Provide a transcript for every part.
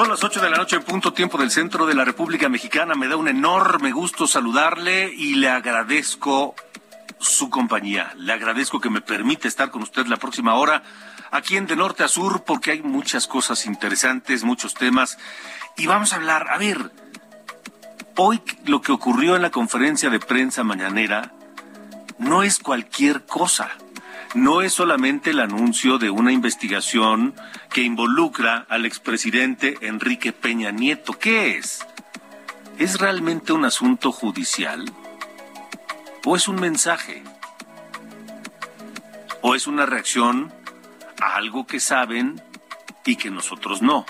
Son las 8 de la noche en punto tiempo del centro de la República Mexicana. Me da un enorme gusto saludarle y le agradezco su compañía. Le agradezco que me permite estar con usted la próxima hora aquí en De Norte a Sur porque hay muchas cosas interesantes, muchos temas. Y vamos a hablar, a ver, hoy lo que ocurrió en la conferencia de prensa mañanera no es cualquier cosa no es solamente el anuncio de una investigación que involucra al expresidente Enrique Peña Nieto. ¿Qué es? ¿Es realmente un asunto judicial? ¿O es un mensaje? ¿O es una reacción a algo que saben y que nosotros no?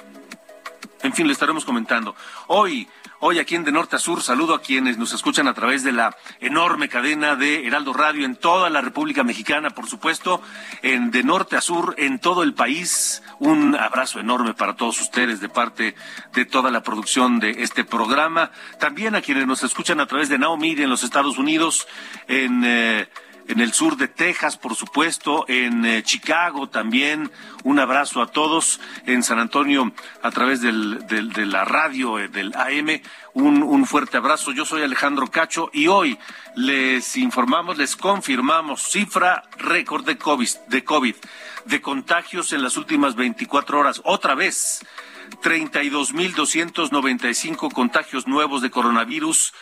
En fin, le estaremos comentando. Hoy Hoy aquí en De Norte a Sur saludo a quienes nos escuchan a través de la enorme cadena de Heraldo Radio en toda la República Mexicana, por supuesto, en De Norte a Sur en todo el país. Un abrazo enorme para todos ustedes de parte de toda la producción de este programa. También a quienes nos escuchan a través de Now en los Estados Unidos, en... Eh, en el sur de Texas, por supuesto, en eh, Chicago también. Un abrazo a todos. En San Antonio, a través del, de la radio eh, del AM, un, un, fuerte abrazo. Yo soy Alejandro Cacho y hoy les informamos, les confirmamos cifra récord de COVID, de COVID, de contagios en las últimas 24 horas. Otra vez. 32.295 contagios nuevos de coronavirus,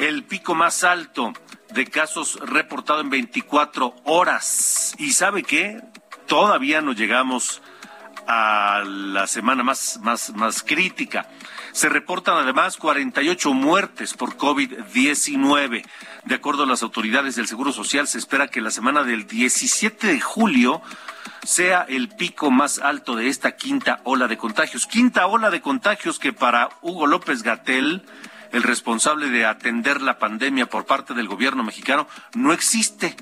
el pico más alto de casos reportado en 24 horas. ¿Y sabe qué? Todavía no llegamos a la semana más, más, más crítica. Se reportan además 48 muertes por COVID-19. De acuerdo a las autoridades del Seguro Social, se espera que la semana del 17 de julio sea el pico más alto de esta quinta ola de contagios. Quinta ola de contagios que para Hugo López Gatel el responsable de atender la pandemia por parte del gobierno mexicano, no existe.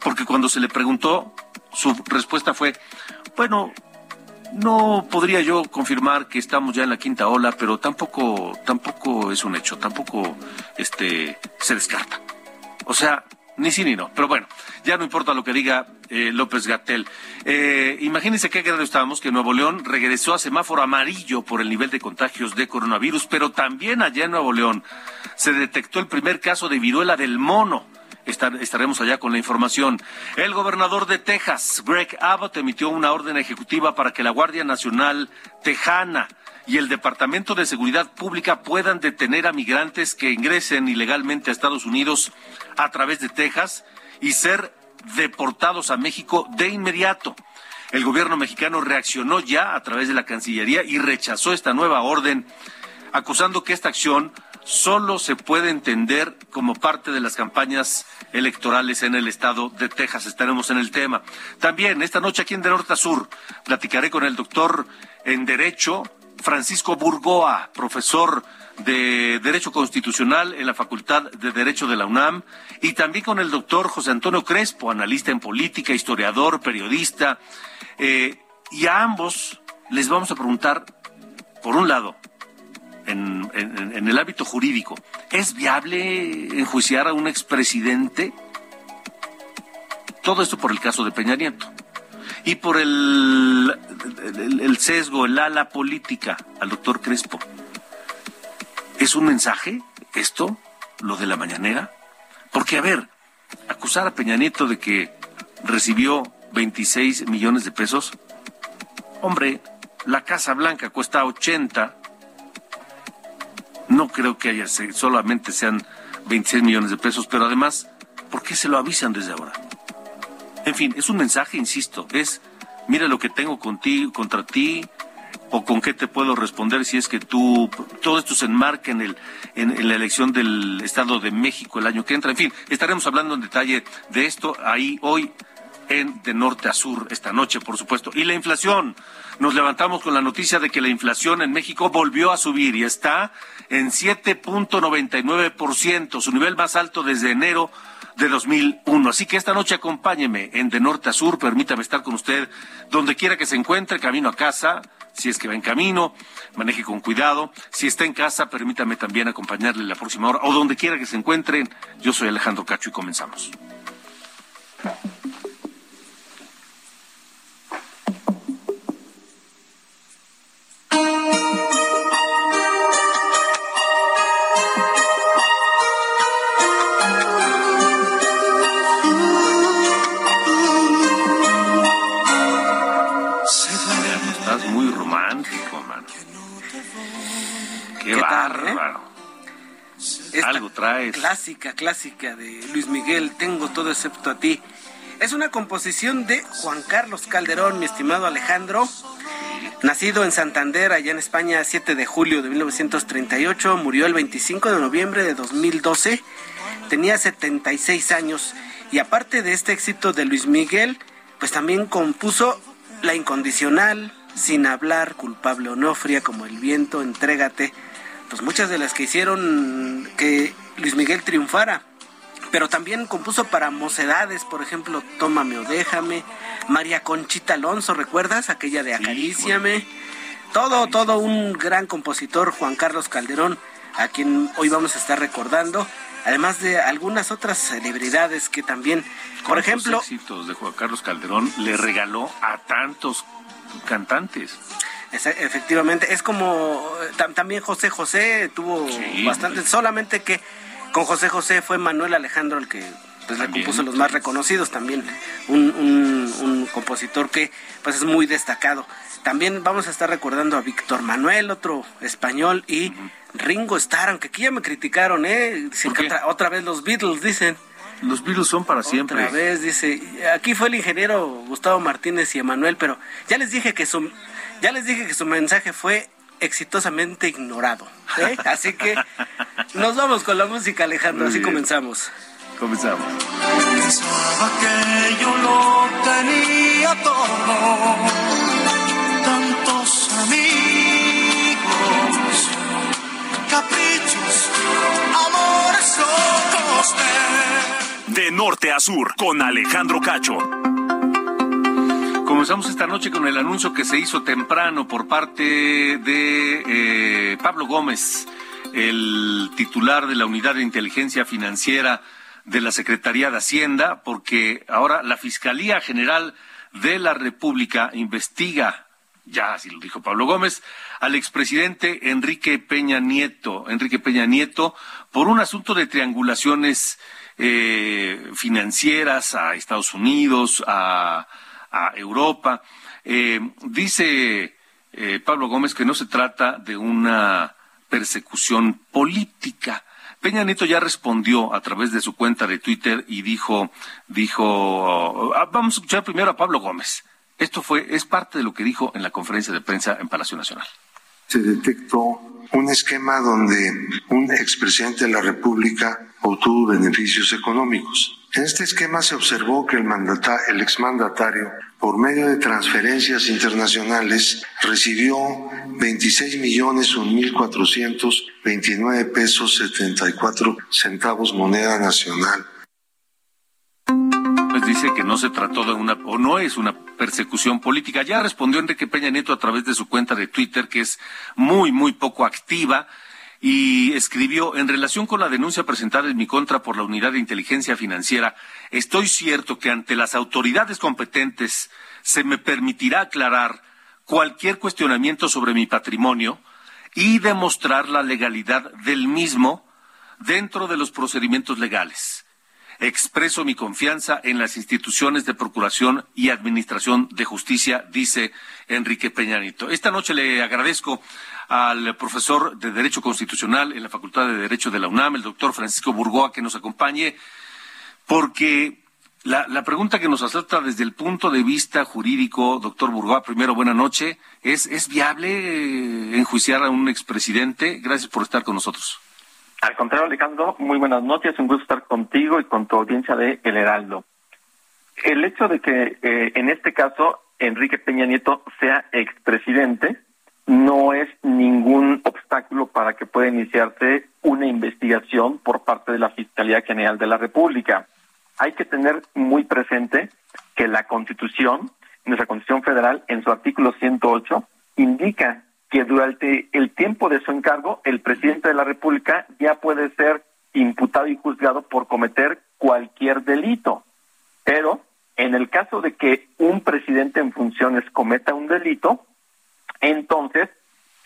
Porque cuando se le preguntó, su respuesta fue, bueno, no podría yo confirmar que estamos ya en la quinta ola, pero tampoco, tampoco es un hecho, tampoco este, se descarta. O sea, ni sí ni no. Pero bueno, ya no importa lo que diga eh, López Gatel. Eh, imagínense qué grado estábamos que Nuevo León regresó a semáforo amarillo por el nivel de contagios de coronavirus, pero también allá en Nuevo León se detectó el primer caso de viruela del mono. estaremos allá con la información. El gobernador de Texas, Greg Abbott, emitió una orden ejecutiva para que la Guardia Nacional Tejana y el Departamento de Seguridad Pública puedan detener a migrantes que ingresen ilegalmente a Estados Unidos a través de Texas y ser deportados a México de inmediato. El gobierno mexicano reaccionó ya a través de la Cancillería y rechazó esta nueva orden, acusando que esta acción solo se puede entender como parte de las campañas electorales en el estado de Texas. Estaremos en el tema. También esta noche aquí en De Norte a Sur platicaré con el doctor en Derecho, Francisco Burgoa, profesor de Derecho Constitucional en la Facultad de Derecho de la UNAM, y también con el doctor José Antonio Crespo, analista en política, historiador, periodista. Eh, y a ambos les vamos a preguntar, por un lado, en, en el ámbito jurídico, ¿es viable enjuiciar a un expresidente? Todo esto por el caso de Peña Nieto y por el, el, sesgo, el ala política al doctor Crespo. ¿Es un mensaje esto, lo de la mañanera? Porque, a ver, acusar a Peña Nieto de que recibió 26 millones de pesos, hombre, la Casa Blanca cuesta 80. No creo que haya, solamente sean 26 millones de pesos, pero además, ¿por qué se lo avisan desde ahora? En fin, es un mensaje, insisto, es, mira lo que tengo contigo, contra ti, o con qué te puedo responder si es que tú, todo esto se enmarca en, el, en, la elección del Estado de México el año que entra. En fin, estaremos hablando en detalle de esto ahí hoy en de norte a sur esta noche, por supuesto. Y la inflación. Nos levantamos con la noticia de que la inflación en México volvió a subir y está en 7.99%, su nivel más alto desde enero de 2001. Así que esta noche acompáñeme en de norte a sur, permítame estar con usted donde quiera que se encuentre, camino a casa, si es que va en camino, maneje con cuidado. Si está en casa, permítame también acompañarle la próxima hora o donde quiera que se encuentren. Yo soy Alejandro Cacho y comenzamos. Clásica, clásica de Luis Miguel, Tengo todo excepto a ti. Es una composición de Juan Carlos Calderón, mi estimado Alejandro. Nacido en Santander, allá en España, 7 de julio de 1938, murió el 25 de noviembre de 2012. Tenía 76 años y aparte de este éxito de Luis Miguel, pues también compuso La Incondicional, Sin Hablar, Culpable Onofria, Como el Viento, Entrégate, pues muchas de las que hicieron que Luis Miguel triunfara. Pero también compuso para mocedades, por ejemplo, Tómame o Déjame, María Conchita Alonso, ¿recuerdas? Aquella de Acaríciame. todo, todo un gran compositor, Juan Carlos Calderón, a quien hoy vamos a estar recordando, además de algunas otras celebridades que también, por ejemplo... éxitos de Juan Carlos Calderón le regaló a tantos cantantes. Efectivamente, es como también José José tuvo bastante, solamente que con José José fue Manuel Alejandro el que pues, le compuso los más reconocidos también, un, compositor que pues es muy destacado. También vamos a estar recordando a Víctor Manuel, otro español, y Ringo Starr, aunque aquí ya me criticaron, ¿eh? otra, vez los Beatles, dicen. Los Beatles son para siempre. Otra vez, dice, aquí fue el ingeniero Gustavo Martínez y Emanuel, pero ya les dije que su, ya les dije que su mensaje fue exitosamente ignorado. ¿eh? Así que nos vamos con la música, Alejandro. Así comenzamos. Comenzamos. Pensaba que yo lo tenía todo, tantos amigos, caprichos, amores locos de norte a sur con Alejandro Cacho. Comenzamos esta noche con el anuncio que se hizo temprano por parte de eh, Pablo Gómez, el titular de la Unidad de Inteligencia Financiera de la Secretaría de Hacienda, porque ahora la Fiscalía General de la República investiga, ya así lo dijo Pablo Gómez, al expresidente Enrique Peña Nieto, Enrique Peña Nieto, por un asunto de triangulaciones eh, financieras a Estados Unidos, a a Europa. Eh, dice eh, Pablo Gómez que no se trata de una persecución política. Peña Nieto ya respondió a través de su cuenta de Twitter y dijo, dijo, ah, vamos a escuchar primero a Pablo Gómez. Esto fue, es parte de lo que dijo en la conferencia de prensa en Palacio Nacional. Se detectó un esquema donde un expresidente de la República obtuvo beneficios económicos. En este esquema se observó que el, el exmandatario, por medio de transferencias internacionales, recibió 26 millones mil pesos 74 centavos moneda nacional. Pues dice que no se trató de una, o no es una persecución política. Ya respondió Enrique Peña Nieto a través de su cuenta de Twitter, que es muy, muy poco activa y escribió, en relación con la denuncia presentada en mi contra por la Unidad de Inteligencia Financiera, estoy cierto que ante las autoridades competentes se me permitirá aclarar cualquier cuestionamiento sobre mi patrimonio y demostrar la legalidad del mismo dentro de los procedimientos legales. Expreso mi confianza en las instituciones de procuración y administración de justicia, dice Enrique Peñanito. Esta noche le agradezco al profesor de Derecho Constitucional en la Facultad de Derecho de la UNAM, el doctor Francisco Burgoa, que nos acompañe, porque la, pregunta que nos asalta desde el punto de vista jurídico, doctor Burgoa, primero, buena noche, ¿es, es viable eh, enjuiciar a un expresidente? Gracias por estar con nosotros. Al contrario, Alejandro, muy buenas noches, un gusto estar contigo y con tu audiencia de El Heraldo. El hecho de que eh, en este caso Enrique Peña Nieto sea expresidente no es ningún obstáculo para que pueda iniciarse una investigación por parte de la Fiscalía General de la República. Hay que tener muy presente que la Constitución, nuestra Constitución Federal, en su artículo 108, indica que durante el tiempo de su encargo, el presidente de la República ya puede ser imputado y juzgado por cometer cualquier delito. Pero en el caso de que un presidente en funciones cometa un delito, entonces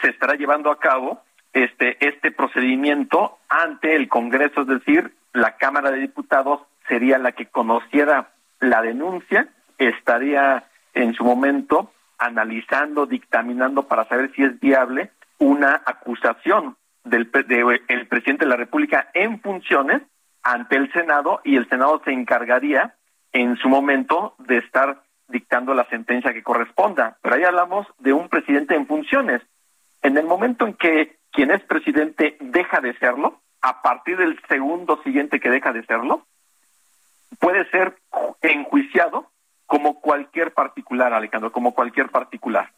se estará llevando a cabo este, este procedimiento ante el Congreso, es decir, la Cámara de Diputados sería la que conociera la denuncia, estaría en su momento analizando, dictaminando para saber si es viable una acusación del de, presidente de la República en funciones ante el Senado y el Senado se encargaría en su momento de estar dictando la sentencia que corresponda. Pero ahí hablamos de un presidente en funciones. En el momento en que quien es presidente deja de serlo, a partir del segundo siguiente que deja de serlo, puede ser enjuiciado como cualquier particular, Alejandro, como cualquier particular.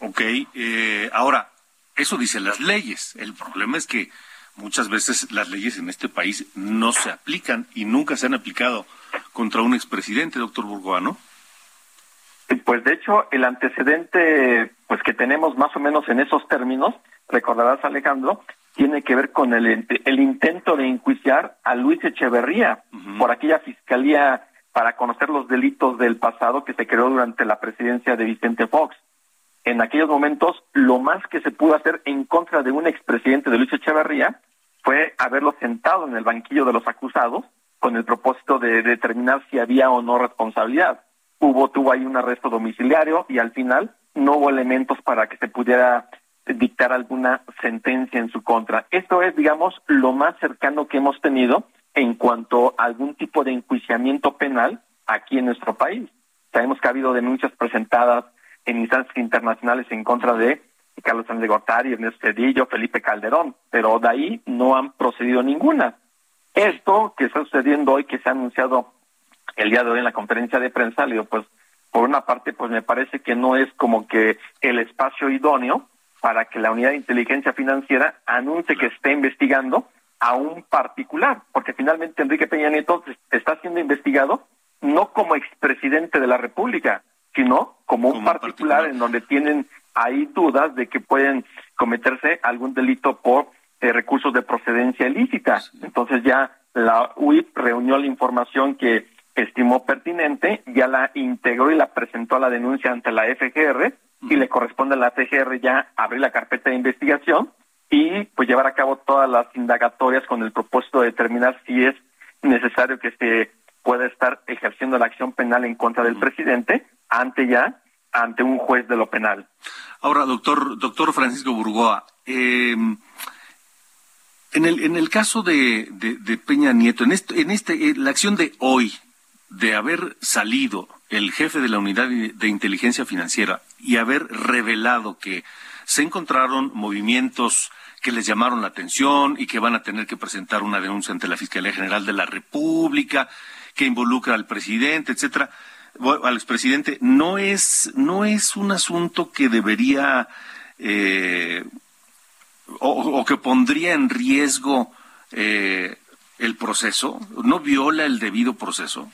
Ok, eh, ahora, eso dicen las leyes. El problema es que muchas veces las leyes en este país no se aplican y nunca se han aplicado contra un expresidente, doctor Burgoa, ¿no? Pues de hecho, el antecedente pues que tenemos más o menos en esos términos, recordarás Alejandro, tiene que ver con el, el intento de enjuiciar a Luis Echeverría por aquella fiscalía para conocer los delitos del pasado que se creó durante la presidencia de Vicente Fox. En aquellos momentos, lo más que se pudo hacer en contra de un expresidente de Luis Echeverría fue haberlo sentado en el banquillo de los acusados con el propósito de determinar si había o no responsabilidad. Hubo, tuvo ahí un arresto domiciliario y al final no hubo elementos para que se pudiera dictar alguna sentencia en su contra. Esto es, digamos, lo más cercano que hemos tenido en cuanto a algún tipo de enjuiciamiento penal aquí en nuestro país. Sabemos que ha habido denuncias presentadas en instancias internacionales en contra de Carlos Sánchez Gortari, Ernesto Cedillo, Felipe Calderón, pero de ahí no han procedido ninguna. Esto que está sucediendo hoy, que se ha anunciado el día de hoy en la conferencia de prensa, le digo, pues por una parte, pues me parece que no es como que el espacio idóneo para que la unidad de inteligencia financiera anuncie que esté investigando a un particular, porque finalmente Enrique Peña Nieto está siendo investigado no como expresidente de la República, sino como un particular, en donde tienen ahí dudas de que pueden cometerse algún delito por eh, recursos de procedencia ilícita. Entonces ya la UIP reunió la información que estimó pertinente, ya la integró y la presentó a la denuncia ante la FGR y le corresponde a la FGR ya abrir la carpeta de investigación y pues llevar a cabo todas las indagatorias con el propósito de determinar si es necesario que se pueda estar ejerciendo la acción penal en contra del presidente ante ya ante un juez de lo penal. Ahora, doctor doctor Francisco Burgoa, eh, en el en el caso de, de, Peña Nieto, en este en este la acción de hoy de haber salido el jefe de la unidad de inteligencia financiera y haber revelado que se encontraron movimientos que les llamaron la atención y que van a tener que presentar una denuncia ante la Fiscalía General de la República, que involucra al presidente, etcétera, al expresidente, no es, no es un asunto que debería eh, o, que pondría en riesgo eh, el proceso, no viola el debido proceso.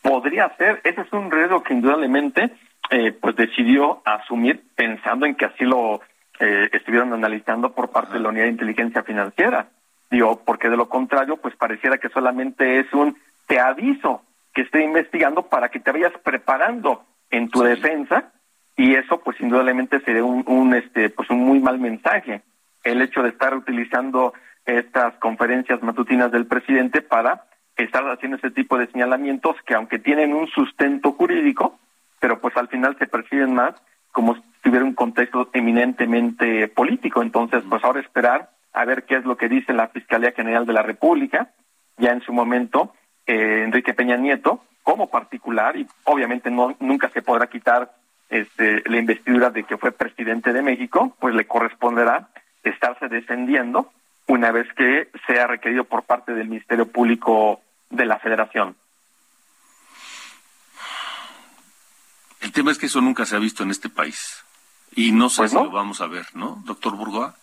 Podría ser, ese es un riesgo que indudablemente eh, pues decidió asumir pensando en que así lo eh, estuvieron analizando por parte de la unidad de inteligencia financiera. Digo, porque de lo contrario, pues pareciera que solamente es un te aviso que esté investigando para que te vayas preparando en tu defensa y eso pues indudablemente sería un, un, este pues un muy mal mensaje. El hecho de estar utilizando estas conferencias matutinas del presidente para estar haciendo ese tipo de señalamientos que aunque tienen un sustento jurídico, pero pues al final se perciben más como tuviera un contexto eminentemente político. Entonces, pues ahora esperar a ver qué es lo que dice la Fiscalía General de la República, ya en su momento, eh, Enrique Peña Nieto, como particular, y obviamente no nunca se podrá quitar este, la investidura de que fue presidente de México, pues le corresponderá estarse defendiendo una vez que sea requerido por parte del Ministerio Público de la Federación. El tema es que eso nunca se ha visto en este país y no sé Pues si no. lo vamos a ver, ¿no, doctor Burgoa?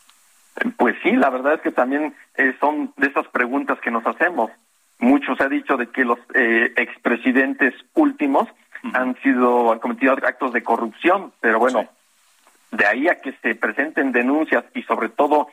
Pues sí, la verdad es que también eh, son de esas preguntas que nos hacemos. Mucho se ha dicho de que los eh, expresidentes últimos han sido, han cometido actos de corrupción, pero bueno, de ahí a que se presenten denuncias y sobre todo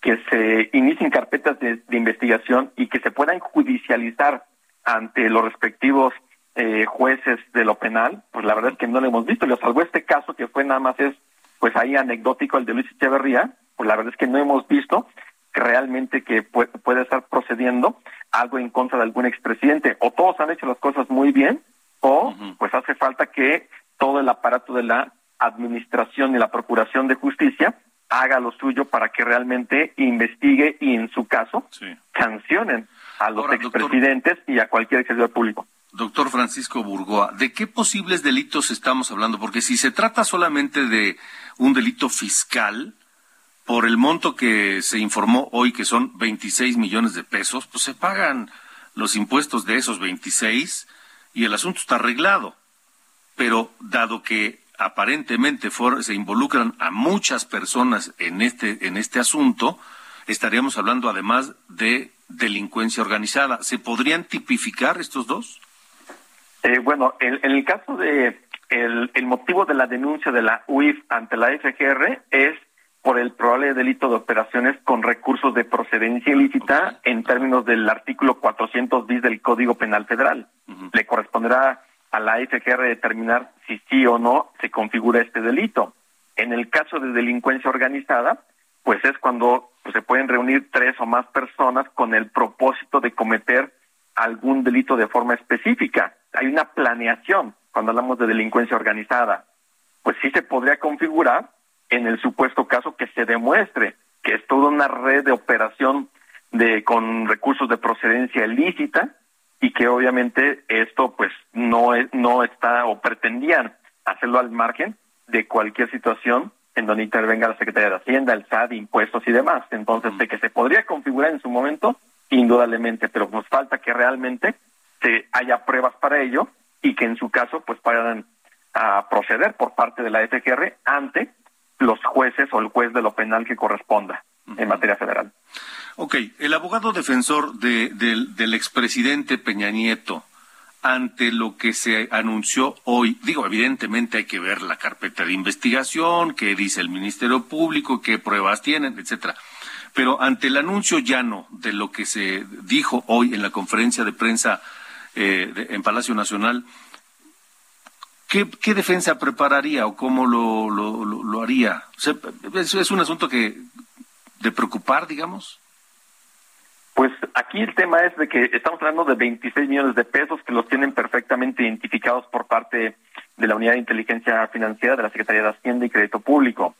que se inicien carpetas de, de investigación y que se puedan judicializar ante los respectivos eh, jueces de lo penal, pues la verdad es que no lo hemos visto. Lo salvo este caso que fue nada más es, pues ahí anecdótico el de Luis Echeverría, pues la verdad es que no hemos visto que realmente que puede, puede estar procediendo algo en contra de algún expresidente. O todos han hecho las cosas muy bien, o pues hace falta que todo el aparato de la administración y la procuración de justicia haga lo suyo para que realmente investigue y en su caso sancionen a los Ahora, doctor- expresidentes y a cualquier servidor público. Doctor Francisco Burgoa, ¿de qué posibles delitos estamos hablando? Porque si se trata solamente de un delito fiscal, por el monto que se informó hoy, que son 26 millones de pesos, pues se pagan los impuestos de esos 26 y el asunto está arreglado. Pero dado que aparentemente se involucran a muchas personas en este, en este asunto, estaríamos hablando además de delincuencia organizada. ¿Se podrían tipificar estos dos? Eh, bueno, en, en el caso de el, el motivo de la denuncia de la UIF ante la FGR es por el probable delito de operaciones con recursos de procedencia ilícita en términos del artículo 400 bis del Código Penal Federal. Le corresponderá a la FGR determinar si sí o no se configura este delito. En el caso de delincuencia organizada, pues es cuando pues, se pueden reunir tres o más personas con el propósito de cometer algún delito de forma específica. Hay una planeación cuando hablamos de delincuencia organizada. Pues sí se podría configurar en el supuesto caso que se demuestre que es toda una red de operación de con recursos de procedencia ilícita y que obviamente esto pues no es- no está o pretendían hacerlo al margen de cualquier situación en donde intervenga la Secretaría de Hacienda, el SAT, impuestos y demás. Entonces, de que se podría configurar en su momento, indudablemente, pero nos falta que realmente se haya pruebas para ello y que en su caso pues puedan a proceder por parte de la FGR ante los jueces o el juez de lo penal que corresponda en materia federal. Ok, el abogado defensor de- del, del expresidente Peña Nieto, ante lo que se anunció hoy, digo, evidentemente hay que ver la carpeta de investigación, qué dice el Ministerio Público, qué pruebas tienen, etcétera. Pero ante el anuncio llano de lo que se dijo hoy en la conferencia de prensa eh, de- en Palacio Nacional, ¿qué, qué defensa prepararía o cómo lo, lo, lo- lo haría? O sea, ¿es, es un asunto que de preocupar, digamos? Pues aquí el tema es de que estamos hablando de 26 millones de pesos que los tienen perfectamente identificados por parte de la Unidad de Inteligencia Financiera de la Secretaría de Hacienda y Crédito Público.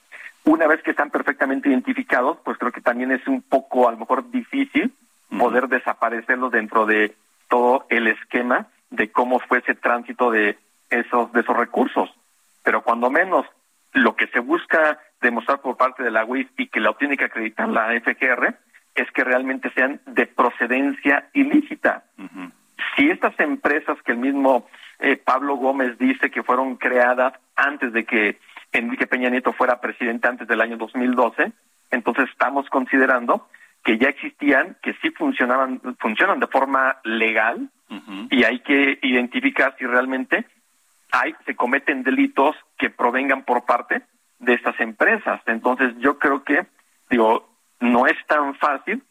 Una vez que están perfectamente identificados, pues creo que también es un poco, a lo mejor, difícil poder desaparecerlos dentro de todo el esquema de cómo fue ese tránsito de esos, de esos recursos. Pero cuando menos lo que se busca demostrar por parte de la UIF y que lo tiene que acreditar la FGR es que realmente sean de procedencia ilícita. Si estas empresas que el mismo eh, Pablo Gómez dice que fueron creadas antes de que Enrique Peña Nieto fuera presidente antes del año 2012, entonces estamos considerando que ya existían, que sí funcionaban, funcionan de forma legal y hay que identificar si realmente hay, se cometen delitos que provengan por parte de estas empresas. Entonces yo creo que, digo, no es tan fácil,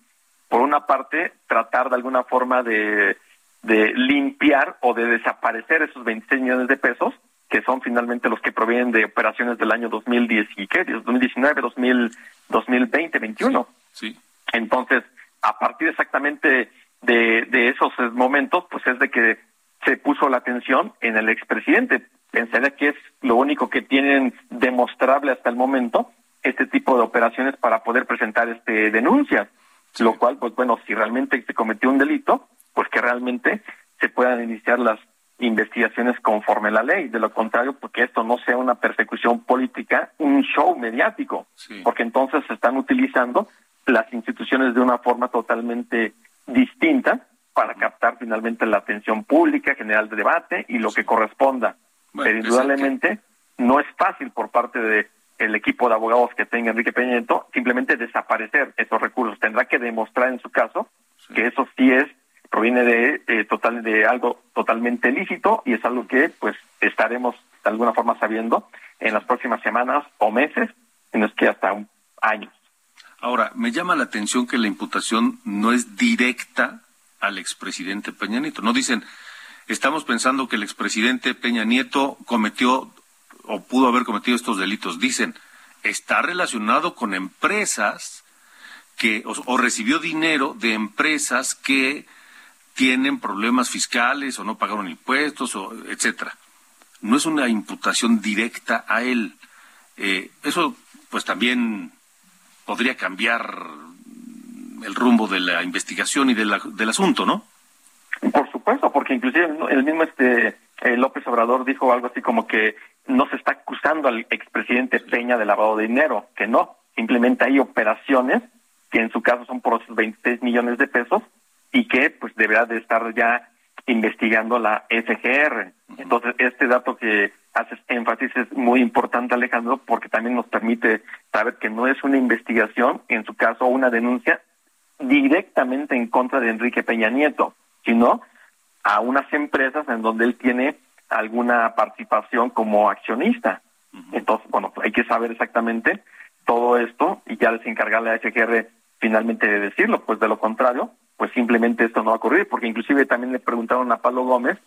por una parte, tratar de alguna forma de, de limpiar o de desaparecer esos 26 millones de pesos, que son finalmente los que provienen de operaciones del año 2010 y qué, 2019, 2000, 2020, 21. Sí. Entonces, a partir exactamente de, de esos momentos, pues es de que se puso la atención en el expresidente. Pensaría que es lo único que tienen demostrable hasta el momento este tipo de operaciones para poder presentar este denuncias, lo cual, pues bueno, si realmente se cometió un delito, pues que realmente se puedan iniciar las investigaciones conforme a la ley. De lo contrario, porque esto no sea una persecución política, un show mediático, porque entonces se están utilizando las instituciones de una forma totalmente distinta para captar finalmente la atención pública, general de debate y lo que corresponda. Pero indudablemente no es fácil por parte de el equipo de abogados que tenga Enrique Peña Nieto simplemente desaparecer esos recursos. Tendrá que demostrar en su caso que eso sí es proviene de eh, total de algo totalmente lícito y es algo que pues estaremos de alguna forma sabiendo en las próximas semanas o meses, en los que hasta un, años. Ahora, me llama la atención que la imputación no es directa al expresidente Peña Nieto. No dicen, estamos pensando que el expresidente Peña Nieto cometió o pudo haber cometido estos delitos. Dicen, está relacionado con empresas que, o recibió dinero de empresas que tienen problemas fiscales o no pagaron impuestos, o etcétera. No es una imputación directa a él. Eh, eso, pues también podría cambiar el rumbo de la investigación y del asunto, ¿no? Por supuesto, porque inclusive el mismo este eh, López Obrador dijo algo así como que no se está acusando al expresidente Peña de lavado de dinero, que no, simplemente hay operaciones que en su caso son por esos 26 millones de pesos y que pues deberá de estar ya investigando la FGR. Entonces, este dato que haces énfasis es muy importante, Alejandro, porque también nos permite saber que no es una investigación, en su caso una denuncia directamente en contra de Enrique Peña Nieto, sino a unas empresas en donde él tiene alguna participación como accionista. Entonces, bueno, hay que saber exactamente todo esto y ya les encargarle a FGR finalmente de decirlo, pues de lo contrario, pues simplemente esto no va a ocurrir, porque inclusive también le preguntaron a Pablo Gómez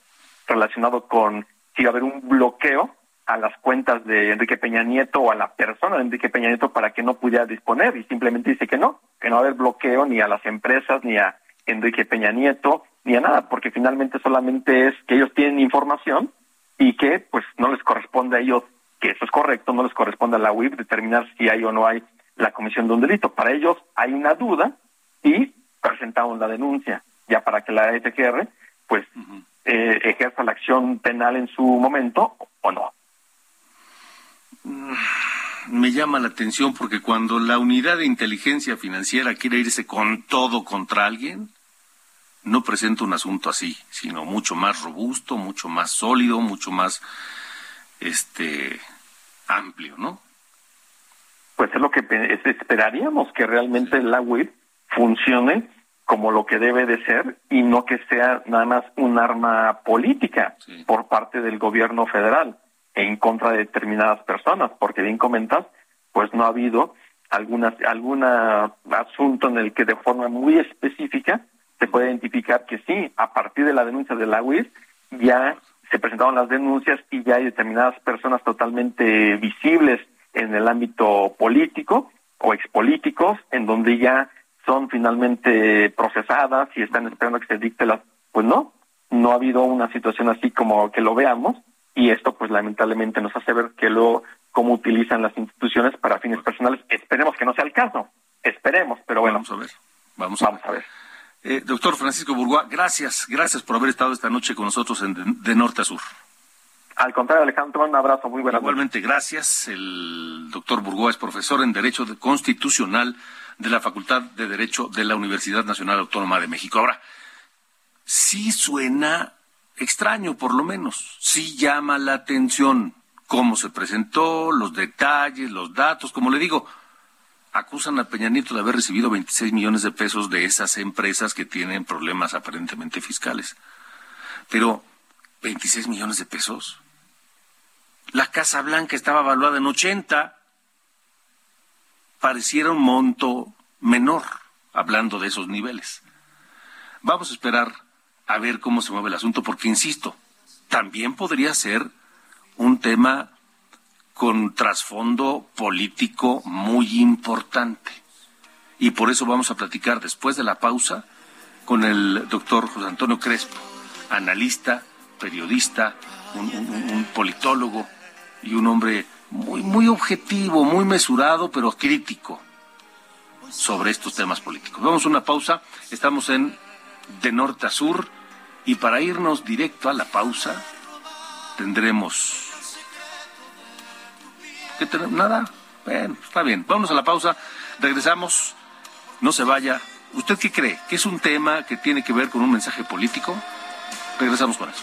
relacionado con si iba a haber un bloqueo a las cuentas de Enrique Peña Nieto o a la persona de Enrique Peña Nieto para que no pudiera disponer y simplemente dice que no, que no va a haber bloqueo ni a las empresas ni a Enrique Peña Nieto ni a nada, porque finalmente solamente es que ellos tienen información y que pues no les corresponde a ellos, que eso es correcto, no les corresponde a la UIF determinar si hay o no hay la comisión de un delito. Para ellos hay una duda y presentamos la denuncia ya para que la FGR pues eh, ejerza la acción penal en su momento o no. Mm, me llama la atención porque cuando la unidad de inteligencia financiera quiere irse con todo contra alguien, no presenta un asunto así, sino mucho más robusto, mucho más sólido, mucho más este amplio, ¿no? Pues es lo que esperaríamos que realmente la UIP funcione como lo que debe de ser y no que sea nada más un arma política por parte del gobierno federal en contra de determinadas personas, porque bien comentas, pues no ha habido alguna, alguna asunto en el que de forma muy específica se puede identificar que sí, a partir de la denuncia de la UIS ya se presentaron las denuncias y ya hay determinadas personas totalmente visibles en el ámbito político o expolíticos, en donde ya son finalmente procesadas y están esperando que se dicte las... Pues no, no ha habido una situación así como que lo veamos y esto pues lamentablemente nos hace ver que lo cómo utilizan las instituciones para fines personales. Esperemos que no sea el caso, esperemos, pero bueno. Vamos a ver, vamos a ver. Eh, doctor Francisco Burgoa, gracias, gracias por haber estado esta noche con nosotros en de, Norte a Sur. Al contrario, Alejandro, un abrazo, muy buenas Igualmente, gracias. El doctor Burgoa es profesor en Derecho Constitucional de la Facultad de Derecho de la Universidad Nacional Autónoma de México. Ahora, sí suena extraño, por lo menos, sí llama la atención cómo se presentó, los detalles, los datos, como le digo, acusan a Peña Nieto de haber recibido 26 millones de pesos de esas empresas que tienen problemas aparentemente fiscales. Pero, ¿26 millones de pesos? La Casa Blanca estaba evaluada en 80 pareciera un monto menor, hablando de esos niveles. Vamos a esperar a ver cómo se mueve el asunto, porque, insisto, también podría ser un tema con trasfondo político muy importante. y por eso vamos a platicar después de la pausa con el doctor José Antonio Crespo, analista, periodista, un, politólogo y un hombre muy, muy objetivo, muy mesurado, pero crítico sobre estos temas políticos. Vamos a una pausa, estamos en de norte a sur y para irnos directo a la pausa tendremos... ¿Qué tenemos? Nada. Bueno, está bien. Vamos a la pausa. Regresamos. No se vaya. ¿Usted qué cree? ¿Que es un tema que tiene que ver con un mensaje político? Regresamos con eso.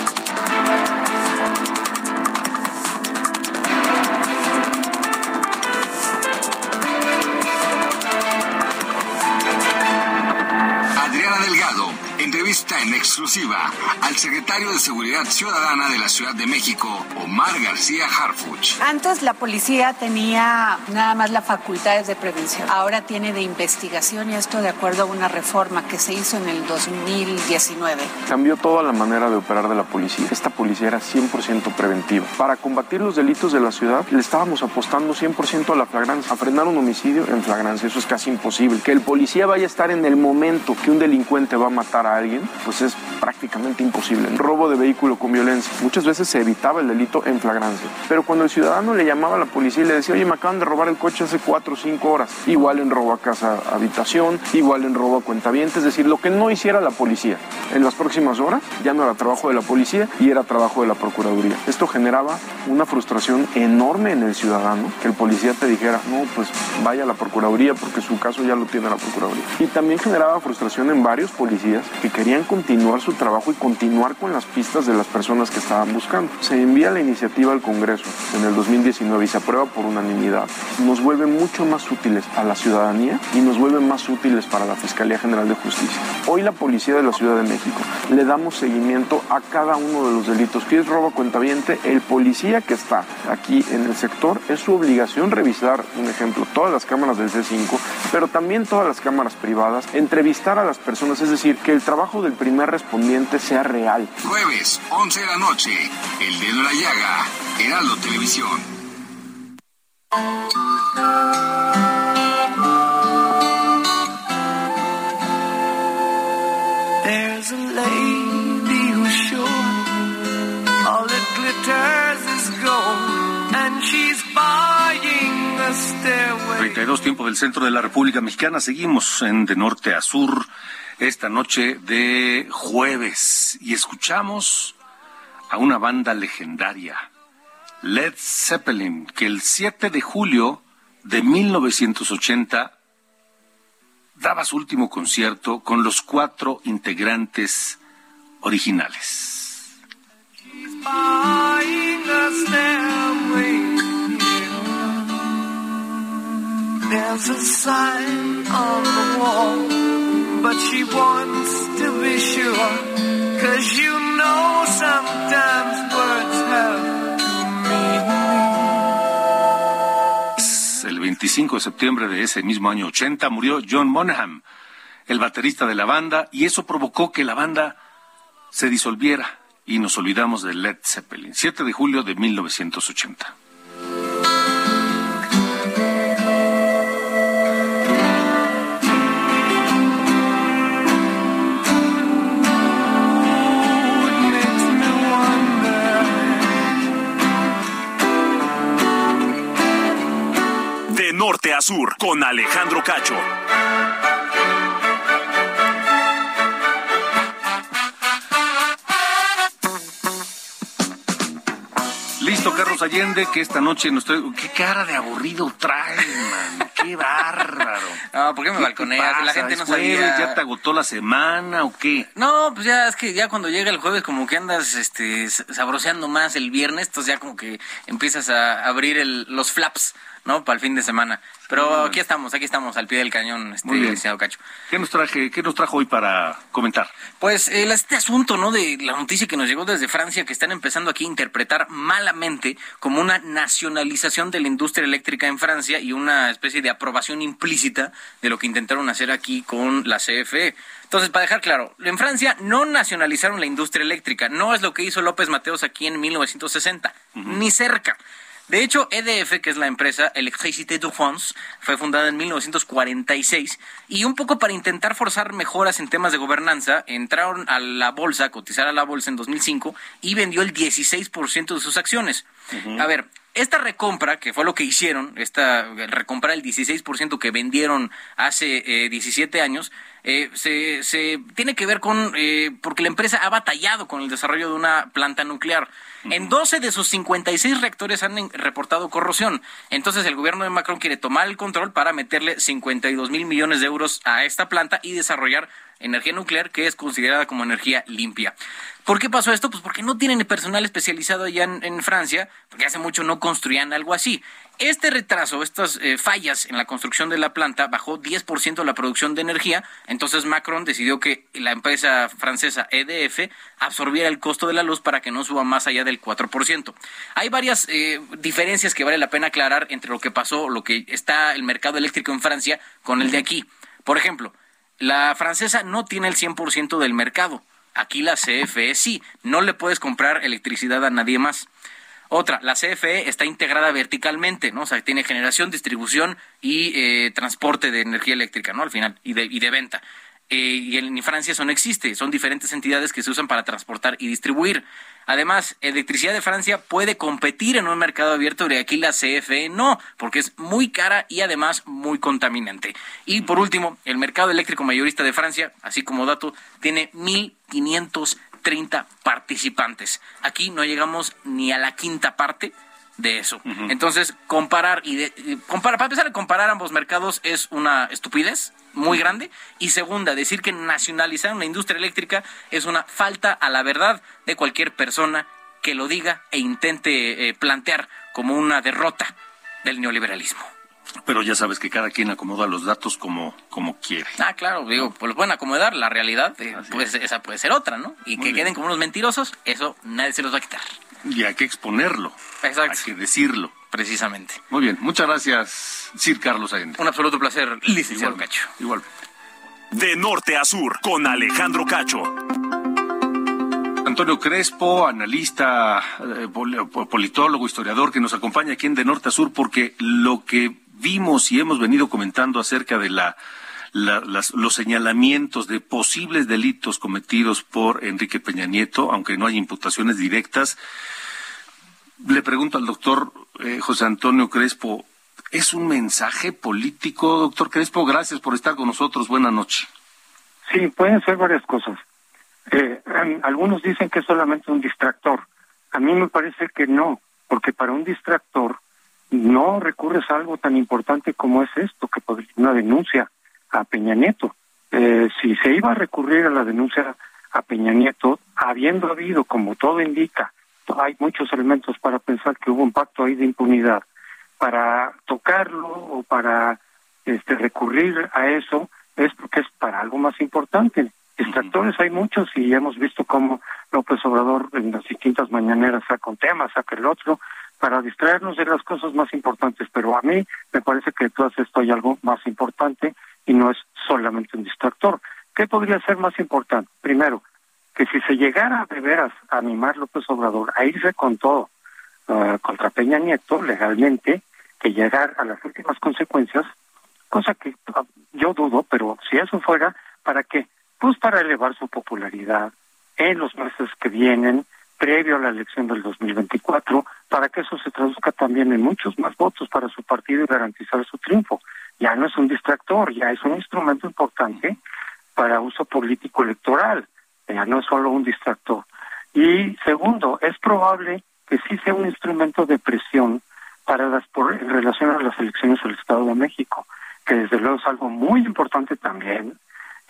Entrevista en exclusiva al secretario de Seguridad Ciudadana de la Ciudad de México, Omar García Harfuch. Antes la policía tenía nada más las facultades de prevención, ahora tiene de investigación y esto de acuerdo a una reforma que se hizo en el 2019. Cambió toda la manera de operar de la policía. Esta policía era 100% preventiva. Para combatir los delitos de la ciudad le estábamos apostando 100% a la flagrancia, a frenar un homicidio en flagrancia. Eso es casi imposible. Que el policía vaya a estar en el momento que un delincuente va a matar a alguien, pues es prácticamente imposible. Robo de vehículo con violencia. Muchas veces se evitaba el delito en flagrancia. Pero cuando el ciudadano le llamaba a la policía y le decía, oye, me acaban de robar el coche hace cuatro o cinco horas, igual en robo a casa habitación, igual en robo a cuentavientes, es decir, lo que no hiciera la policía en las próximas horas ya no era trabajo de la policía y era trabajo de la Procuraduría. Esto generaba una frustración enorme en el ciudadano, que el policía te dijera, no, pues vaya a la Procuraduría porque su caso ya lo tiene la Procuraduría. Y también generaba frustración en varios policías que querían continuar su trabajo y continuar con las pistas de las personas que estaban buscando. Se envía la iniciativa al Congreso en el 2019 y se aprueba por unanimidad. Nos vuelve mucho más útiles a la ciudadanía y nos vuelve más útiles para la Fiscalía General de Justicia. Hoy la Policía de la Ciudad de México le damos seguimiento a cada uno de los delitos. ¿Qué es robo cuentaviente? El policía que está aquí en el sector es su obligación revisar, un ejemplo, todas las cámaras del C5, pero también todas las cámaras privadas, entrevistar a las personas, es decir, que el trabajo del primer respondiente sea real. Jueves, 11 de la noche, El Dedo en la Llaga, Heraldo Televisión. There's a lady who's sure all that glitters is gold, and she's buying a stairway. 32 tiempo del centro de la República Mexicana. Seguimos en de norte a sur esta noche de jueves y escuchamos a una banda legendaria, Led Zeppelin, que el 7 de julio de 1980 daba su último concierto con los cuatro integrantes originales. But she wants to be sure. Cause you know sometimes words have meanings. 25 de septiembre de ese mismo año 80 murió John Monaghan, el baterista de la banda, y eso provocó que la banda se disolviera y nos olvidamos de Led Zeppelin. 7 de julio de 1980. Norte a sur, con Alejandro Cacho. Listo, Carlos Allende, que esta noche nos trae... ¿Qué cara de aburrido trae, man? ¡Qué bárbaro! No, ¿por qué me balconeas? La gente no ¿Es jueves? sabía. ¿Ya te agotó la semana o qué? No, pues ya es que ya cuando llega el jueves como que andas este sabroseando más el viernes, entonces ya como que empiezas a abrir el, los flaps, ¿no? Para el fin de semana. Pero aquí estamos, aquí estamos al pie del cañón, este licenciado Cacho. ¿Qué nos, traje, ¿Qué nos trajo hoy para comentar? Pues eh, este asunto, ¿no? De la noticia que nos llegó desde Francia, que están empezando aquí a interpretar malamente como una nacionalización de la industria eléctrica en Francia y una especie de aprobación implícita de lo que intentaron hacer aquí con la CFE. Entonces, para dejar claro, en Francia no nacionalizaron la industria eléctrica, no es lo que hizo López Mateos aquí en 1960, ni cerca. De hecho, EDF, que es la empresa Electricité de France, fue fundada en 1946 y un poco para intentar forzar mejoras en temas de gobernanza, entraron a la bolsa, a cotizar a la bolsa en 2005 y vendió el 16% de sus acciones. A ver, esta recompra, que fue lo que hicieron, esta recomprar el 16% que vendieron hace eh, 17 años, eh, se, se tiene que ver con, eh, porque la empresa ha batallado con el desarrollo de una planta nuclear. En 12 de sus 56 reactores han reportado corrosión. Entonces el gobierno de Macron quiere tomar el control para meterle 52 mil millones de euros a esta planta y desarrollar energía nuclear que es considerada como energía limpia. ¿Por qué pasó esto? Pues porque no tienen personal especializado allá en, en Francia, porque hace mucho no construían algo así. Este retraso, estas eh, fallas en la construcción de la planta bajó 10% la producción de energía, entonces Macron decidió que la empresa francesa EDF absorbiera el costo de la luz para que no suba más allá del 4%. Hay varias eh, diferencias que vale la pena aclarar entre lo que pasó, lo que está el mercado eléctrico en Francia con el de aquí. Por ejemplo, la francesa no tiene el 100% del mercado. Aquí la CFE sí, no le puedes comprar electricidad a nadie más. Otra, la CFE está integrada verticalmente, ¿no? O sea, tiene generación, distribución y eh, transporte de energía eléctrica, ¿no? Al final, y de, y de venta. Eh, y en Francia eso no existe, son diferentes entidades que se usan para transportar y distribuir. Además, Electricidad de Francia puede competir en un mercado abierto y aquí la CFE no, porque es muy cara y además muy contaminante. Y por último, el mercado eléctrico mayorista de Francia, así como dato, tiene 1.530 participantes. Aquí no llegamos ni a la quinta parte de eso. Entonces, comparar y, de- y comparar, para empezar a comparar ambos mercados es una estupidez muy grande y segunda, decir que nacionalizar una industria eléctrica es una falta a la verdad de cualquier persona que lo diga e intente eh, plantear como una derrota del neoliberalismo. Pero ya sabes que cada quien acomoda los datos como, como quiere. Ah, claro, digo, pues los pueden acomodar, la realidad, eh, pues esa puede ser otra, ¿no? Y Muy que bien. queden como unos mentirosos, eso nadie se los va a quitar. Y hay que exponerlo. Exacto. Hay que decirlo. Precisamente. Muy bien, muchas gracias, Sir Carlos Allende. Un absoluto placer, licenciado Cacho. Igual. De norte a sur, con Alejandro Cacho. Antonio Crespo, analista, eh, pol- po- politólogo, historiador, que nos acompaña aquí en De Norte a Sur, porque lo que vimos y hemos venido comentando acerca de la, los señalamientos de posibles delitos cometidos por Enrique Peña Nieto, aunque no hay imputaciones directas, le pregunto al doctor eh, José Antonio Crespo, ¿es un mensaje político, doctor Crespo? Gracias por estar con nosotros. Buenas noches. Sí, pueden ser varias cosas. Eh, algunos dicen que es solamente un distractor. A mí me parece que no, porque para un distractor no recurres a algo tan importante como es esto, que podría ser una denuncia a Peña Nieto. Eh, si se iba a recurrir a la denuncia a Peña Nieto, habiendo habido, como todo indica, hay muchos elementos para pensar que hubo un pacto ahí de impunidad, para tocarlo o para este, recurrir a eso, es porque es para algo más importante. Distractores hay muchos y hemos visto cómo López Obrador en las distintas mañaneras saca un tema, saca el otro, para distraernos de las cosas más importantes, pero a mí me parece que tú haces esto hay algo más importante y no es solamente un distractor. ¿Qué podría ser más importante? Primero, que si se llegara de veras a animar López Obrador a irse con todo uh, contra Peña Nieto legalmente, que llegar a las últimas consecuencias, cosa que uh, yo dudo, pero si eso fuera, ¿para qué? Pues para elevar su popularidad en los meses que vienen, previo a la elección del 2024, para que eso se traduzca también en muchos más votos para su partido y garantizar su triunfo. Ya no es un distractor, ya es un instrumento importante para uso político electoral, ya no es solo un distractor. Y segundo, es probable que sí sea un instrumento de presión para las por, en relación a las elecciones del Estado de México, que desde luego es algo muy importante también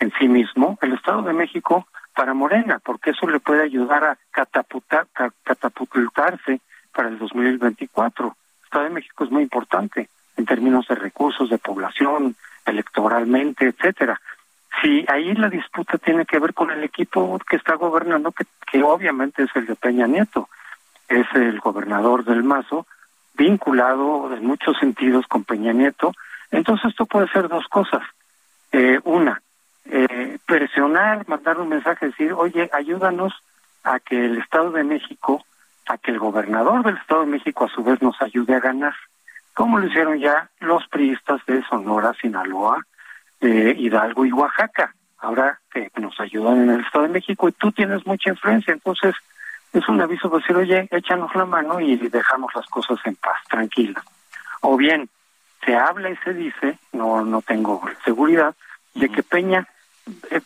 en sí mismo. El Estado de México para Morena, porque eso le puede ayudar a catapultar, catapultarse para el 2024. El Estado de México es muy importante en términos de recursos, de población, electoralmente, etcétera. Si ahí la disputa tiene que ver con el equipo que está gobernando, que, que obviamente es el de Peña Nieto, es el gobernador del Mazo, vinculado en muchos sentidos con Peña Nieto, entonces esto puede ser dos cosas. Eh, una, eh, presionar, mandar un mensaje, decir, oye, ayúdanos a que el Estado de México, a que el gobernador del Estado de México a su vez nos ayude a ganar, como lo hicieron ya los priistas de Sonora, Sinaloa, eh, Hidalgo y Oaxaca. Ahora que nos ayudan en el Estado de México y tú tienes mucha influencia, entonces es un aviso para decir, oye, échanos la mano y dejamos las cosas en paz, tranquilas. O bien, se habla y se dice, no, no tengo seguridad, de que Peña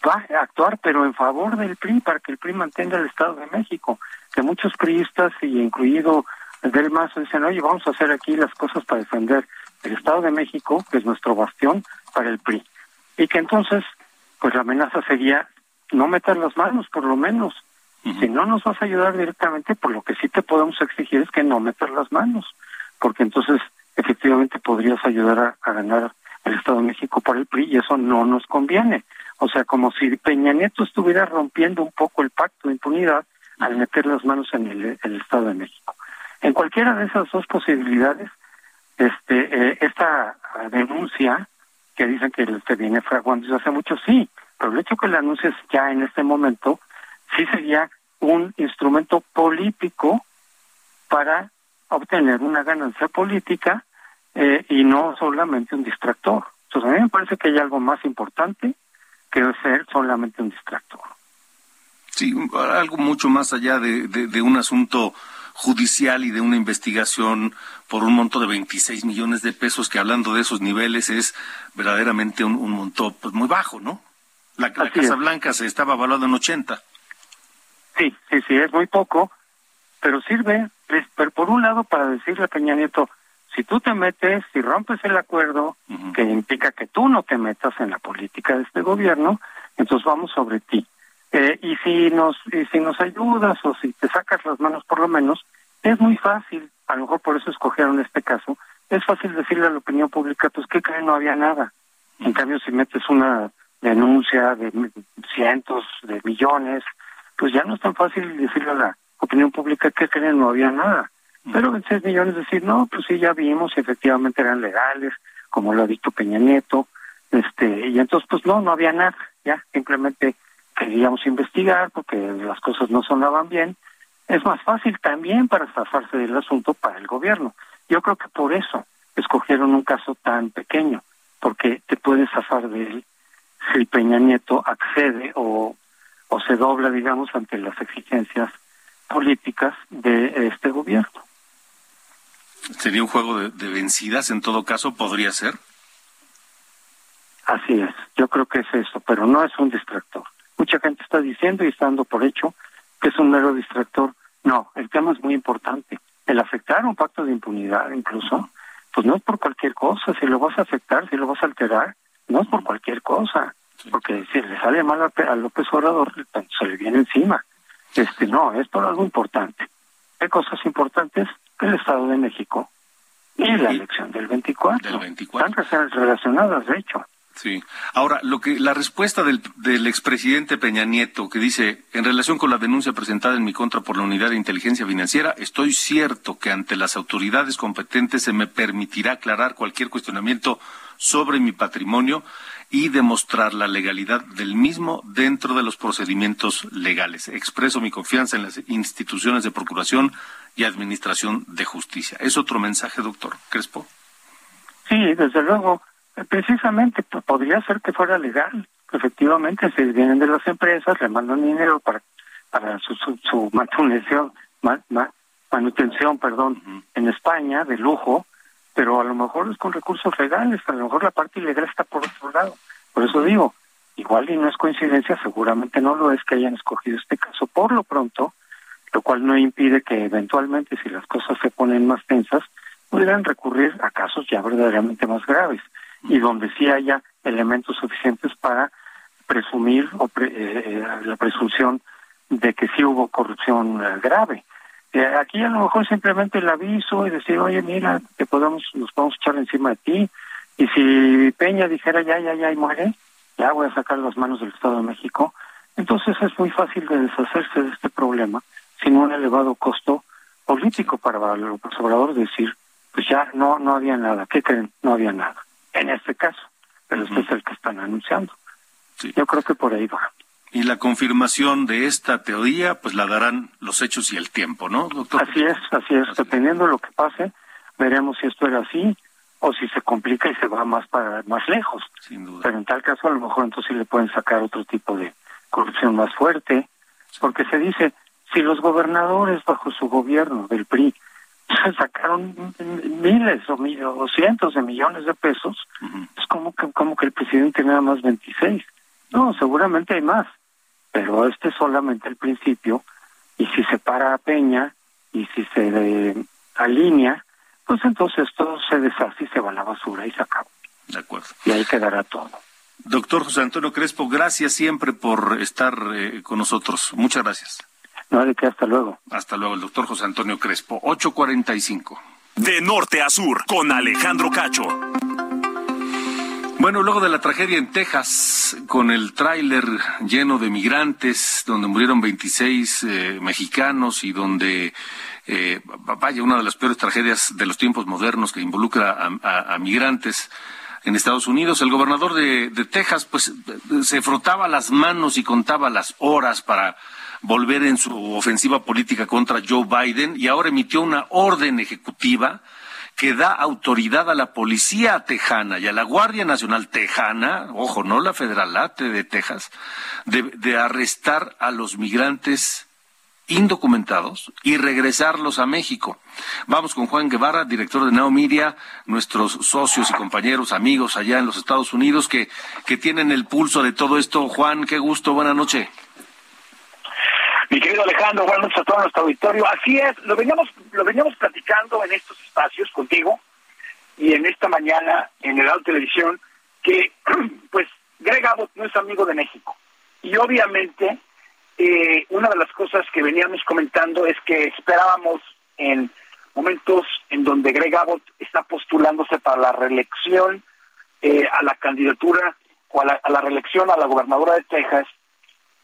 va a actuar, pero en favor del PRI, para que el PRI mantenga el Estado de México. Que muchos priistas, y incluido del Mazo, dicen, oye, vamos a hacer aquí las cosas para defender el Estado de México, que es nuestro bastión, para el PRI. Y que entonces, pues la amenaza sería no meter las manos, por lo menos. Si no nos vas a ayudar directamente, por lo que sí te podemos exigir es que no metas las manos, porque entonces efectivamente podrías ayudar a ganar el Estado de México por el PRI y eso no nos conviene. O sea, como si Peña Nieto estuviera rompiendo un poco el pacto de impunidad al meter las manos en el, Estado de México. En cualquiera de esas dos posibilidades, este, eh, esta denuncia que dicen que se viene fraguando desde hace mucho, sí, pero el hecho que la anuncies ya en este momento, sí sería un instrumento político para obtener una ganancia política eh, y no solamente un distractor. Entonces a mí me parece que hay algo más importante que ser solamente un distractor. Sí, algo mucho más allá de, de, un asunto judicial y de una investigación por un monto de 26 millones de pesos, que hablando de esos niveles es verdaderamente un, un monto pues, muy bajo, ¿no? La, Casa Blanca se estaba evaluando en 80. Sí, sí, sí, es muy poco, pero sirve, pero por un lado para decirle a Peña Nieto, si tú te metes, si rompes el acuerdo, que implica que tú no te metas en la política de este gobierno, entonces vamos sobre ti. Eh, y si nos y si nos ayudas o si te sacas las manos por lo menos, es muy fácil, a lo mejor por eso escogieron este caso, es fácil decirle a la opinión pública, pues que creen, no había nada. En cambio, si metes una denuncia de cientos de millones, pues ya no es tan fácil decirle a la opinión pública que creen, no había nada. Pero 26 millones decir, no, pues sí, ya vimos, efectivamente eran legales, como lo ha dicho Peña Nieto, este, y entonces pues no, no había nada, ya, simplemente queríamos investigar porque las cosas no sonaban bien. Es más fácil también para zafarse del asunto para el gobierno. Yo creo que por eso escogieron un caso tan pequeño, porque te puedes zafar de él si Peña Nieto accede o, o se dobla, digamos, ante las exigencias políticas de este gobierno. ¿Sería un juego de, vencidas en todo caso? ¿Podría ser? Así es, yo creo que es eso, pero no es un distractor. Mucha gente está diciendo y está dando por hecho que es un mero distractor. No, el tema es muy importante. El afectar un pacto de impunidad incluso, pues no es por cualquier cosa. Si lo vas a afectar, si lo vas a alterar, no es por cualquier cosa. Porque si le sale mal a López Obrador, se le viene encima. Este, no, es por algo importante. ¿Qué cosas importantes? El Estado de México y la elección del 24. Están relacionadas, de hecho. Sí. Ahora, lo que la respuesta del, del expresidente Peña Nieto, que dice, en relación con la denuncia presentada en mi contra por la Unidad de Inteligencia Financiera, estoy cierto que ante las autoridades competentes se me permitirá aclarar cualquier cuestionamiento sobre mi patrimonio y demostrar la legalidad del mismo dentro de los procedimientos legales. Expreso mi confianza en las instituciones de procuración y administración de justicia. ¿Es otro mensaje, doctor Crespo? Sí, desde luego. Precisamente podría ser que fuera legal. Efectivamente, si vienen de las empresas, le mandan dinero para para su, su, manutención, manutención, perdón, en España de lujo, pero a lo mejor es con recursos legales, a lo mejor la parte ilegal está por otro lado. Por eso digo, igual y no es coincidencia, seguramente no lo es que hayan escogido este caso por lo pronto, lo cual no impide que eventualmente, si las cosas se ponen más tensas, pudieran recurrir a casos ya verdaderamente más graves y donde sí haya elementos suficientes para presumir o eh, eh, la presunción de que sí hubo corrupción eh, grave. Aquí a lo mejor simplemente el aviso y decir, oye, mira, que podemos, nos podemos echar encima de ti. Y si Peña dijera, ya, ya, ya, y muere, ya voy a sacar las manos del Estado de México, entonces es muy fácil de deshacerse de este problema sin un elevado costo político para el Obrador decir, pues ya no, no había nada. ¿Qué creen? No había nada en este caso, pero este es el que están anunciando. Yo creo que por ahí va. Y la confirmación de esta teoría, pues la darán los hechos y el tiempo, ¿no, doctor? Así es, así es. Dependiendo de lo que pase, veremos si esto era así o si se complica y se va más para más lejos. Sin duda. Pero en tal caso, a lo mejor entonces sí le pueden sacar otro tipo de corrupción más fuerte, porque se dice, si los gobernadores bajo su gobierno del PRI sacaron miles o, cientos de millones de pesos, es como que, como que el presidente nada más 26. No, seguramente hay más, pero este es solamente el principio, y si se para a Peña y si se alinea, pues entonces todo se deshace y se va a la basura y se acaba. De acuerdo. Y ahí quedará todo. Doctor José Antonio Crespo, gracias siempre por estar eh, con nosotros. Muchas gracias. No, de que hasta luego. Hasta luego, el doctor José Antonio Crespo, 845. De norte a sur, con Alejandro Cacho. Bueno, luego de la tragedia en Texas, con el tráiler lleno de migrantes, donde murieron 26 eh, mexicanos y donde, eh, vaya, una de las peores tragedias de los tiempos modernos que involucra a, migrantes en Estados Unidos, el gobernador de, de Texas, pues, se frotaba las manos y contaba las horas para volver en su ofensiva política contra Joe Biden y ahora emitió una orden ejecutiva que da autoridad a la policía tejana y a la Guardia Nacional tejana, ojo, no la federalate de Texas, de, arrestar a los migrantes indocumentados y regresarlos a México. Vamos con Juan Guevara, director de Now Media, nuestros socios y compañeros, amigos allá en los Estados Unidos que, que tienen el pulso de todo esto. Juan, qué gusto, buena noche. Mi querido Alejandro, buenas noches a todo nuestro auditorio. Así es, lo veníamos, lo veníamos platicando en estos espacios contigo y en esta mañana en el Auto Televisión que, pues, Greg Abbott no es amigo de México. Y obviamente, eh, una de las cosas que veníamos comentando es que esperábamos en momentos en donde Greg Abbott está postulándose para la reelección eh, a la candidatura o a la, a la reelección a la gobernadora de Texas,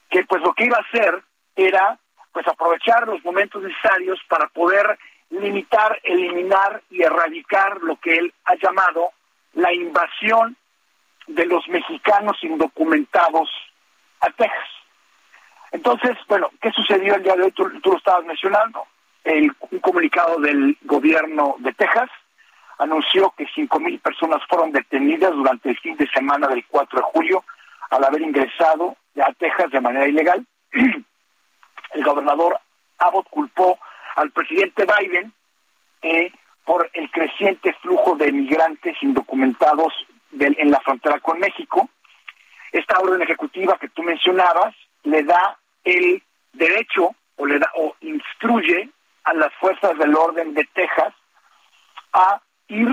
que pues lo que iba a hacer era pues aprovechar los momentos necesarios para poder limitar, eliminar y erradicar lo que él ha llamado la invasión de los mexicanos indocumentados a Texas. Entonces, bueno, ¿qué sucedió el día de hoy? Tú, lo estabas mencionando. El, un comunicado del gobierno de Texas anunció que cinco mil personas fueron detenidas durante el fin de semana del 4 de julio al haber ingresado a Texas de manera ilegal. el gobernador Abbott culpó al presidente Biden eh, por el creciente flujo de migrantes indocumentados en la frontera con México. Esta orden ejecutiva que tú mencionabas le da el derecho o le da o instruye a las fuerzas del orden de Texas a ir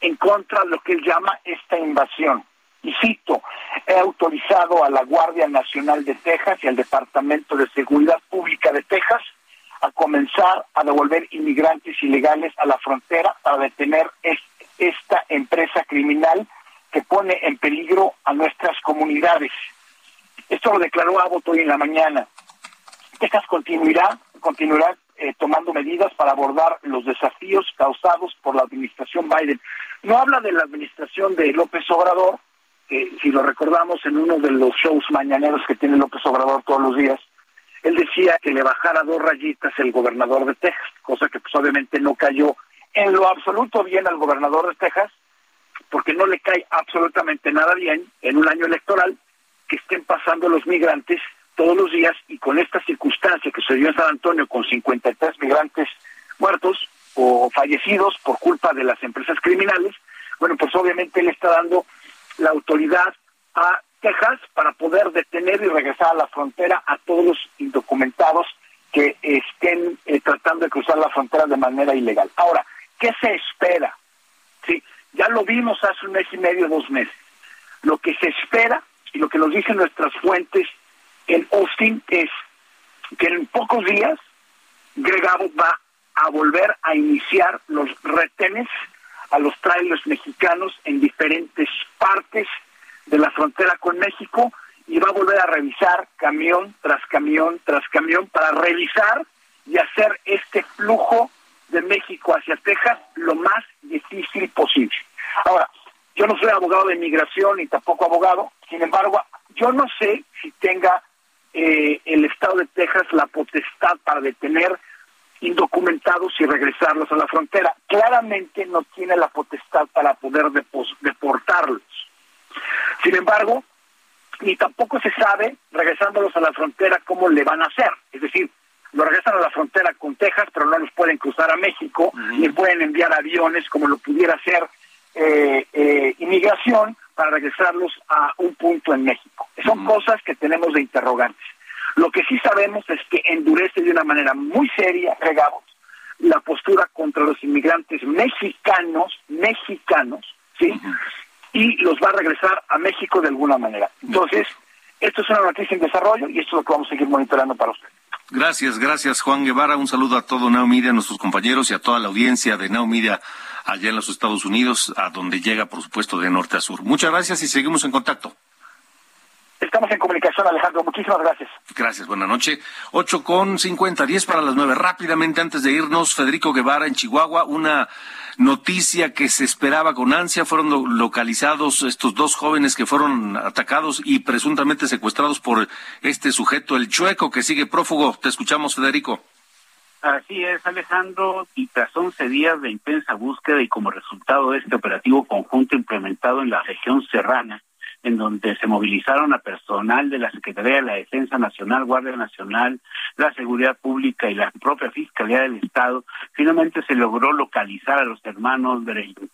en contra de lo que él llama esta invasión. Y cito, he autorizado a la Guardia Nacional de Texas y al Departamento de Seguridad Pública de Texas a comenzar a devolver inmigrantes ilegales a la frontera para detener esta empresa criminal que pone en peligro a nuestras comunidades. Esto lo declaró Abbott hoy en la mañana. Texas continuará, continuará eh, tomando medidas para abordar los desafíos causados por la administración Biden. No habla de la administración de López Obrador, que si lo recordamos en uno de los shows mañaneros que tiene López Obrador todos los días, él decía que le bajara dos rayitas el gobernador de Texas, cosa que pues obviamente no cayó en lo absoluto bien al gobernador de Texas, porque no le cae absolutamente nada bien en un año electoral que estén pasando los migrantes todos los días y con esta circunstancia que se dio en San Antonio con 53 migrantes muertos o fallecidos por culpa de las empresas criminales, bueno, pues obviamente le está dando la autoridad a Texas para poder detener y regresar a la frontera a todos los indocumentados que estén eh, tratando de cruzar la frontera de manera ilegal. Ahora, ¿qué se espera? Sí, ya lo vimos hace un mes y medio, dos meses. Lo que se espera y lo que nos dicen nuestras fuentes en Austin es que en pocos días Greg va a volver a iniciar los retenes a los trailers mexicanos en diferentes partes de la frontera con México y va a volver a revisar camión tras camión tras camión para revisar y hacer este flujo de México hacia Texas lo más difícil posible. Ahora, yo no soy abogado de inmigración ni tampoco abogado, sin embargo, yo no sé si tenga eh, el Estado de Texas la potestad para detener indocumentados y regresarlos a la frontera. Claramente no tiene la potestad para poder deportarlos. Sin embargo, ni tampoco se sabe, regresándolos a la frontera, cómo le van a hacer. Es decir, lo regresan a la frontera con Texas, pero no los pueden cruzar a México, ni pueden enviar aviones como lo pudiera hacer eh, eh, inmigración para regresarlos a un punto en México. Son cosas que tenemos de interrogantes. Lo que sí sabemos es que endurece de una manera muy seria, regamos, la postura contra los inmigrantes mexicanos, mexicanos, ¿sí? Y los va a regresar a México de alguna manera. Entonces, esto es una noticia en desarrollo y esto es lo que vamos a seguir monitoreando para usted. Gracias, gracias Juan Guevara. Un saludo a todo Now Media, a nuestros compañeros y a toda la audiencia de Now Media allá en los Estados Unidos, a donde llega, por supuesto, de norte a sur. Muchas gracias y seguimos en contacto. Estamos en comunicación, Alejandro. Muchísimas gracias. Gracias, buena noche. Ocho con cincuenta, diez para las nueve. Rápidamente, antes de irnos, Federico Guevara en Chihuahua, una noticia que se esperaba con ansia. Fueron localizados estos dos jóvenes que fueron atacados y presuntamente secuestrados por este sujeto, el chueco, que sigue prófugo. Te escuchamos, Federico. Así es, Alejandro, y tras 11 días de intensa búsqueda y como resultado de este operativo conjunto implementado en la región serrana, en donde se movilizaron a personal de la Secretaría de la Defensa Nacional, Guardia Nacional, la Seguridad Pública y la propia Fiscalía del Estado, finalmente se logró localizar a los hermanos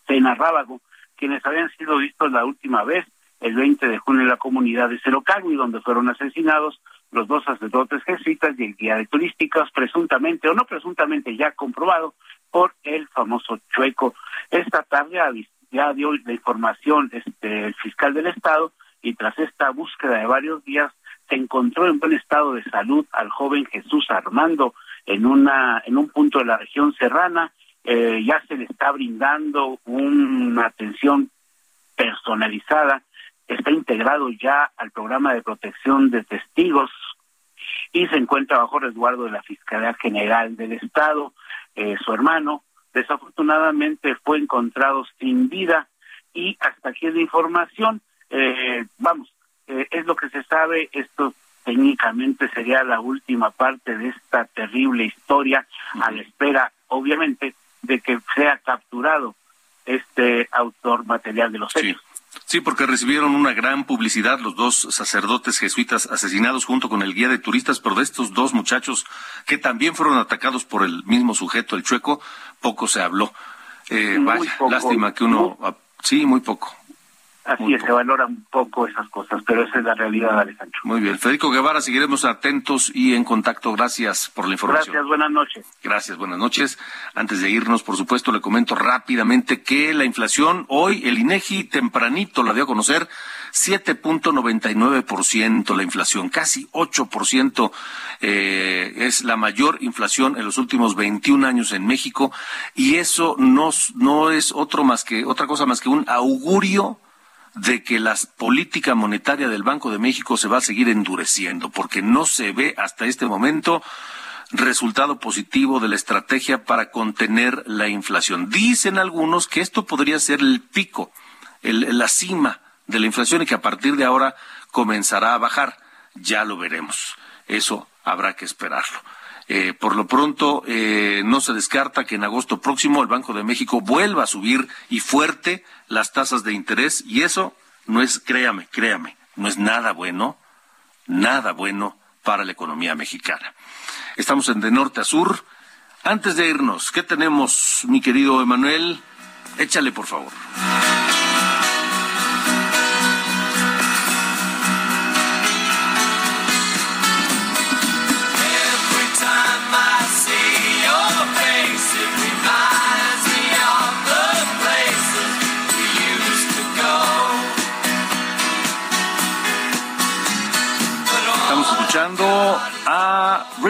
Tena Rábago, quienes habían sido vistos la última vez el 20 de junio en la comunidad de y donde fueron asesinados los dos sacerdotes jesuitas y el guía de turísticos, presuntamente o no presuntamente ya comprobado por el famoso Chueco. Esta tarde ya dio la información este, el fiscal del Estado y tras esta búsqueda de varios días se encontró en buen estado de salud al joven Jesús Armando en una en un punto de la región serrana eh, ya se le está brindando una atención personalizada está integrado ya al programa de protección de testigos y se encuentra bajo resguardo de la Fiscalía General del Estado. Eh, su hermano desafortunadamente fue encontrado sin vida y hasta aquí es la información. Eh, vamos, eh, es lo que se sabe, esto técnicamente sería la última parte de esta terrible historia a la espera, obviamente, de que sea capturado este autor material de los hechos. Sí, porque recibieron una gran publicidad los dos sacerdotes jesuitas asesinados junto con el guía de turistas, pero de estos dos muchachos que también fueron atacados por el mismo sujeto, el chueco, poco se habló. Eh, vaya, lástima que uno... Sí, muy poco. Así es, se valoran un poco esas cosas, pero esa es la realidad, Alejandro. Muy bien. Federico Guevara, seguiremos atentos y en contacto. Gracias por la información. Gracias, buenas noches. Gracias, buenas noches. Antes de irnos, por supuesto, le comento rápidamente que la inflación hoy, el INEGI tempranito la dio a conocer, 7.99% la inflación, casi 8% eh, es la mayor inflación en los últimos 21 años en México y eso no, no es otro más que, otra cosa más que un augurio de que la política monetaria del Banco de México se va a seguir endureciendo, porque no se ve hasta este momento resultado positivo de la estrategia para contener la inflación. Dicen algunos que esto podría ser el pico, la cima de la inflación y que a partir de ahora comenzará a bajar. Ya lo veremos. Eso habrá que esperarlo. Eh, por lo pronto, eh, no se descarta que en agosto próximo el Banco de México vuelva a subir y fuerte las tasas de interés y eso no es, créame, créame, no es nada bueno, nada bueno para la economía mexicana. Estamos en de norte a sur. Antes de irnos, ¿qué tenemos, mi querido Emanuel? Échale, por favor.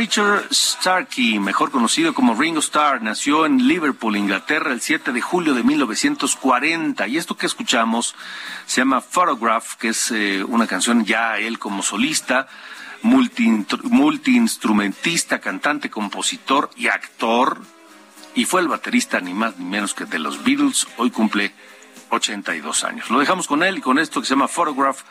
Richard Starkey, mejor conocido como Ringo Starr. Nació en Liverpool, Inglaterra, el 7 de julio de 1940. Y esto que escuchamos se llama Photograph, que es eh, una canción ya él como solista, multiinstrumentista, cantante, compositor y actor. Y fue el baterista ni más ni menos que de los Beatles. Hoy cumple 82 años. Lo dejamos con él y con esto que se llama Photograph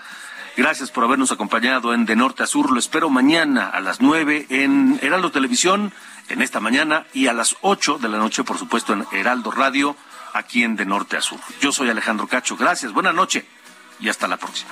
Gracias por habernos acompañado en De Norte a Sur. Lo espero mañana a las nueve en Heraldo Televisión, en esta mañana, y a las ocho de la noche, por supuesto, en Heraldo Radio, aquí en De Norte a Sur. Yo soy Alejandro Cacho. Gracias, buena noche y hasta la próxima.